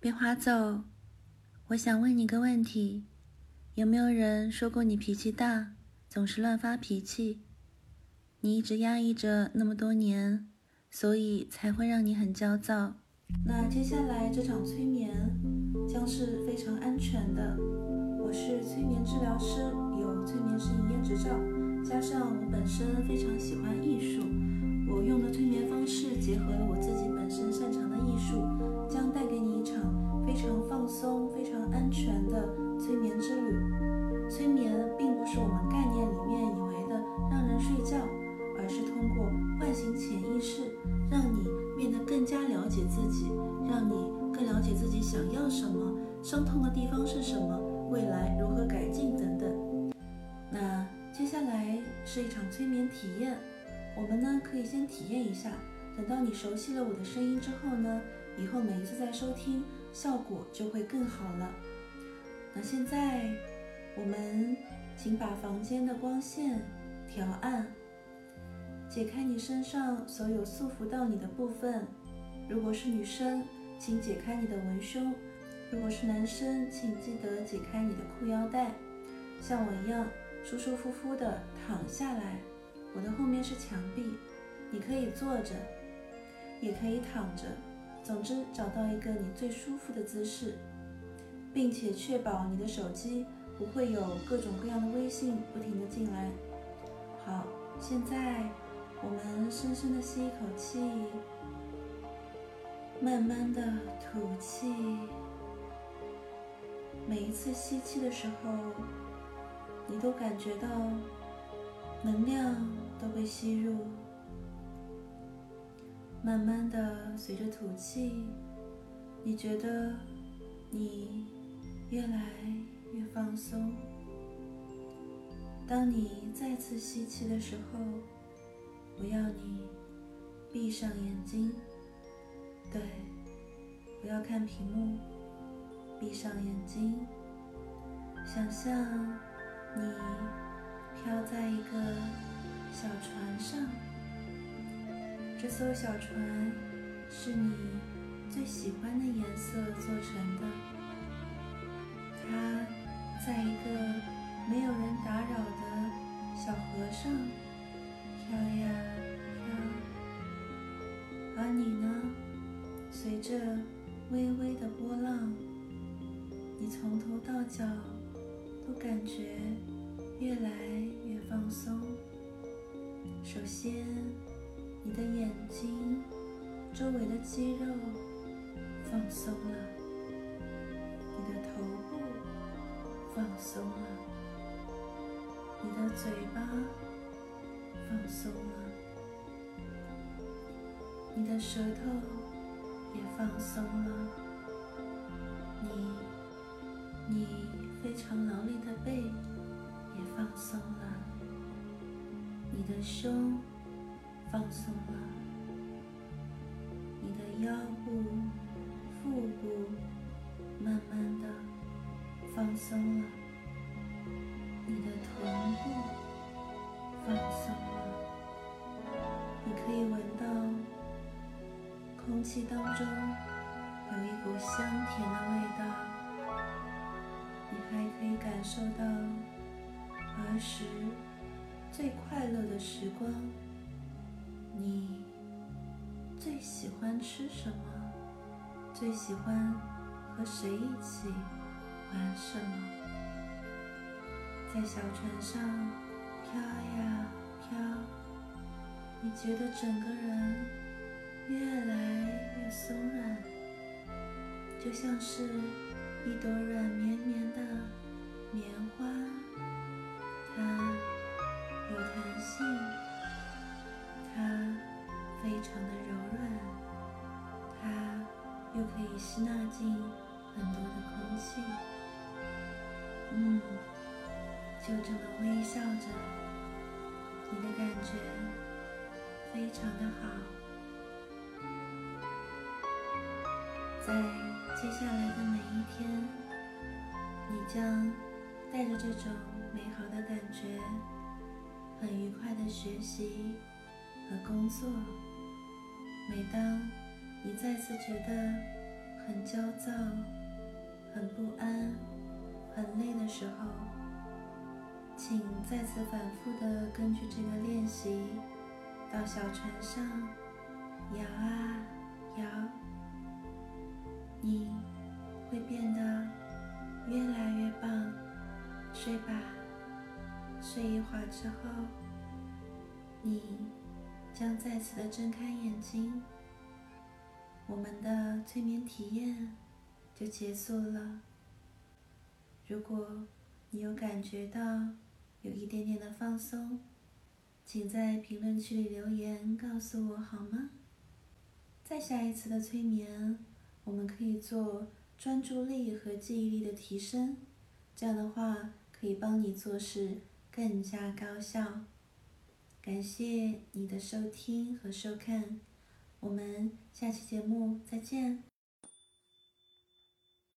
别划走，我想问你个问题：有没有人说过你脾气大，总是乱发脾气？你一直压抑着那么多年，所以才会让你很焦躁。那接下来这场催眠将是非常安全的。我是催眠治疗师，有催眠师营业执照，加上我本身非常喜欢艺术，我用的催眠方式结合了我自己本身擅长的艺术，将带给你一场非常放松、非常安全的催眠之旅。催眠并不是我们概念里面以为的让人睡觉，而是通过唤醒潜意识，让你。变得更加了解自己，让你更了解自己想要什么，伤痛的地方是什么，未来如何改进等等。那接下来是一场催眠体验，我们呢可以先体验一下，等到你熟悉了我的声音之后呢，以后每一次再收听效果就会更好了。那现在我们请把房间的光线调暗。解开你身上所有束缚到你的部分。如果是女生，请解开你的文胸；如果是男生，请记得解开你的裤腰带。像我一样舒舒服服的躺下来。我的后面是墙壁，你可以坐着，也可以躺着。总之，找到一个你最舒服的姿势，并且确保你的手机不会有各种各样的微信不停的进来。好，现在。我们深深的吸一口气，慢慢的吐气。每一次吸气的时候，你都感觉到能量都被吸入。慢慢的，随着吐气，你觉得你越来越放松。当你再次吸气的时候，我要你闭上眼睛，对，不要看屏幕，闭上眼睛，想象你飘在一个小船上，这艘小船是你最喜欢的颜色做成的，它在一个没有人打扰的小河上。飘呀飘，而你呢？随着微微的波浪，你从头到脚都感觉越来越放松。首先，你的眼睛周围的肌肉放松了，你的头部放松了，你的嘴巴。放松了，你的舌头也放松了，你你非常劳累的背也放松了，你的胸放松了，你的腰部、腹部慢慢的放松了，你的臀部放松了。你。可以闻到空气当中有一股香甜的味道，你还可以感受到儿时最快乐的时光。你最喜欢吃什么？最喜欢和谁一起玩什么？在小船上飘呀飘。你觉得整个人越来越松软，就像是一朵软绵绵的棉花，吸纳进很多的空气。嗯，就这么微笑着，你的感觉。非常的好，在接下来的每一天，你将带着这种美好的感觉，很愉快的学习和工作。每当你再次觉得很焦躁、很不安、很累的时候，请再次反复的根据这个练习，到小船上摇啊摇，你会变得越来越棒。睡吧，睡一会儿之后，你将再次的睁开眼睛。我们的催眠体验就结束了。如果你有感觉到有一点点的放松，请在评论区里留言告诉我好吗？在下一次的催眠，我们可以做专注力和记忆力的提升，这样的话可以帮你做事更加高效。感谢你的收听和收看。我们下期节目再见。